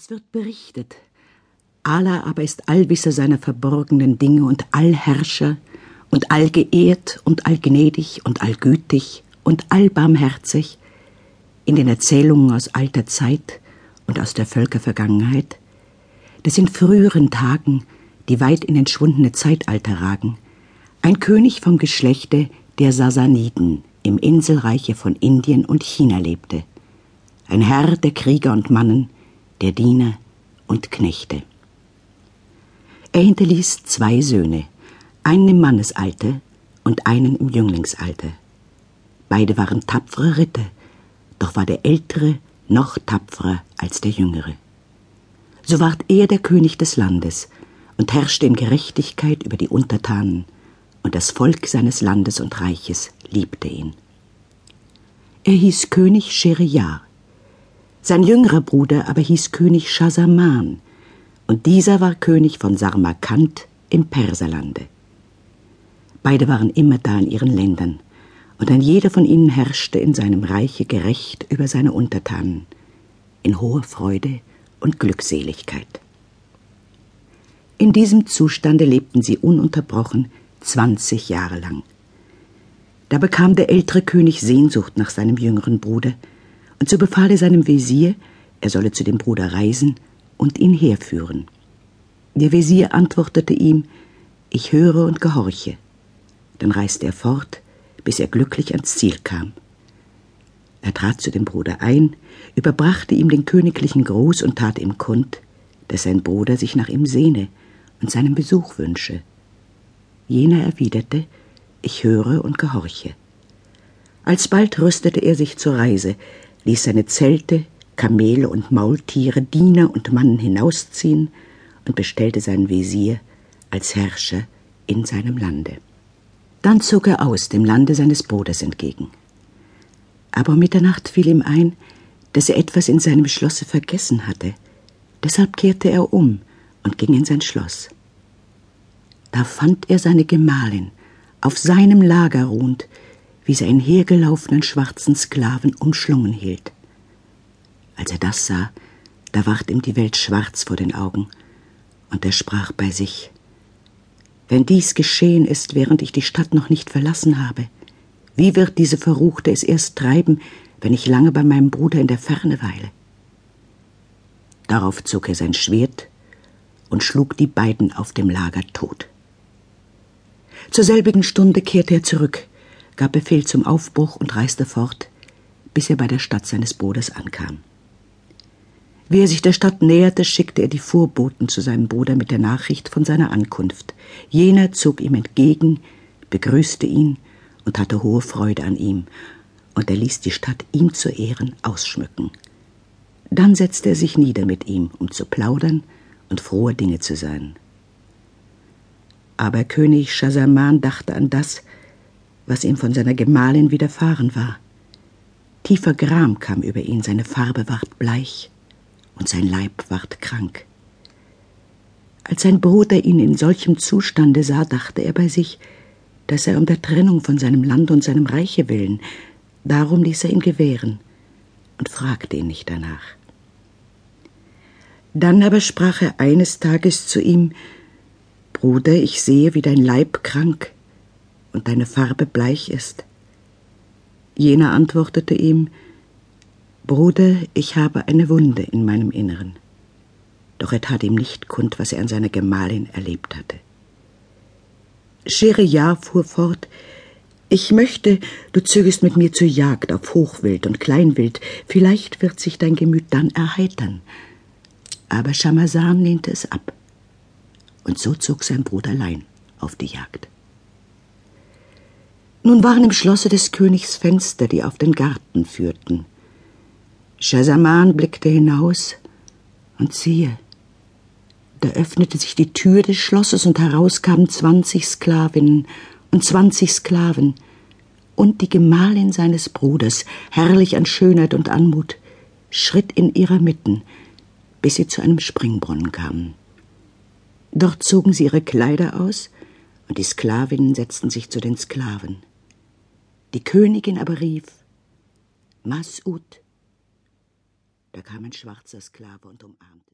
Es wird berichtet, Allah aber ist Allwisser seiner verborgenen Dinge und Allherrscher und allgeehrt und allgnädig und allgütig und allbarmherzig in den Erzählungen aus alter Zeit und aus der Völkervergangenheit, dass in früheren Tagen, die weit in entschwundene Zeitalter ragen, ein König vom Geschlechte der Sasaniden im Inselreiche von Indien und China lebte, ein Herr der Krieger und Mannen, der Diener und Knechte. Er hinterließ zwei Söhne, einen im Mannesalter und einen im Jünglingsalter. Beide waren tapfere Ritter, doch war der Ältere noch tapferer als der Jüngere. So ward er der König des Landes und herrschte in Gerechtigkeit über die Untertanen, und das Volk seines Landes und Reiches liebte ihn. Er hieß König Scheriar, sein jüngerer Bruder aber hieß König Schahsaman, und dieser war König von Sarmakant im Perserlande. Beide waren immer da in ihren Ländern, und ein jeder von ihnen herrschte in seinem Reiche gerecht über seine Untertanen, in hoher Freude und Glückseligkeit. In diesem Zustande lebten sie ununterbrochen zwanzig Jahre lang. Da bekam der ältere König Sehnsucht nach seinem jüngeren Bruder, und so befahl er seinem Wesir, er solle zu dem Bruder reisen und ihn herführen. Der Wesir antwortete ihm, ich höre und gehorche. Dann reiste er fort, bis er glücklich ans Ziel kam. Er trat zu dem Bruder ein, überbrachte ihm den königlichen Gruß und tat ihm kund, dass sein Bruder sich nach ihm sehne und seinen Besuch wünsche. Jener erwiderte, ich höre und gehorche. Alsbald rüstete er sich zur Reise, ließ seine Zelte, Kamele und Maultiere, Diener und Mannen hinausziehen und bestellte seinen Wesir als Herrscher in seinem Lande. Dann zog er aus dem Lande seines Bruders entgegen. Aber um Mitternacht fiel ihm ein, dass er etwas in seinem Schlosse vergessen hatte. Deshalb kehrte er um und ging in sein Schloss. Da fand er seine Gemahlin, auf seinem Lager ruhend, wie sie einen hergelaufenen schwarzen Sklaven umschlungen hielt. Als er das sah, da ward ihm die Welt schwarz vor den Augen, und er sprach bei sich, wenn dies geschehen ist, während ich die Stadt noch nicht verlassen habe, wie wird diese Verruchte es erst treiben, wenn ich lange bei meinem Bruder in der Ferne weile? Darauf zog er sein Schwert und schlug die beiden auf dem Lager tot. Zur selbigen Stunde kehrte er zurück, gab Befehl zum Aufbruch und reiste fort, bis er bei der Stadt seines Bruders ankam. Wie er sich der Stadt näherte, schickte er die Vorboten zu seinem Bruder mit der Nachricht von seiner Ankunft. Jener zog ihm entgegen, begrüßte ihn und hatte hohe Freude an ihm, und er ließ die Stadt ihm zu Ehren ausschmücken. Dann setzte er sich nieder mit ihm, um zu plaudern und frohe Dinge zu sein. Aber König Schahsaman dachte an das, was ihm von seiner Gemahlin widerfahren war. Tiefer Gram kam über ihn, seine Farbe ward bleich und sein Leib ward krank. Als sein Bruder ihn in solchem Zustande sah, dachte er bei sich, dass er um der Trennung von seinem Land und seinem Reiche willen, darum ließ er ihn gewähren und fragte ihn nicht danach. Dann aber sprach er eines Tages zu ihm, Bruder, ich sehe, wie dein Leib krank und deine Farbe bleich ist. Jener antwortete ihm, Bruder, ich habe eine Wunde in meinem Inneren. Doch er tat ihm nicht kund, was er an seiner Gemahlin erlebt hatte. Scheriar fuhr fort, ich möchte, du zögest mit mir zur Jagd auf Hochwild und Kleinwild, vielleicht wird sich dein Gemüt dann erheitern. Aber Schamasan lehnte es ab, und so zog sein Bruder allein auf die Jagd. Nun waren im Schlosse des Königs Fenster, die auf den Garten führten. Schahsaman blickte hinaus, und siehe, da öffnete sich die Tür des Schlosses und heraus kamen zwanzig Sklavinnen und zwanzig Sklaven und die Gemahlin seines Bruders, herrlich an Schönheit und Anmut, schritt in ihrer Mitten, bis sie zu einem Springbrunnen kamen. Dort zogen sie ihre Kleider aus, und die Sklavinnen setzten sich zu den Sklaven. Die Königin aber rief, Mas'ud. Da kam ein schwarzer Sklave und umarmte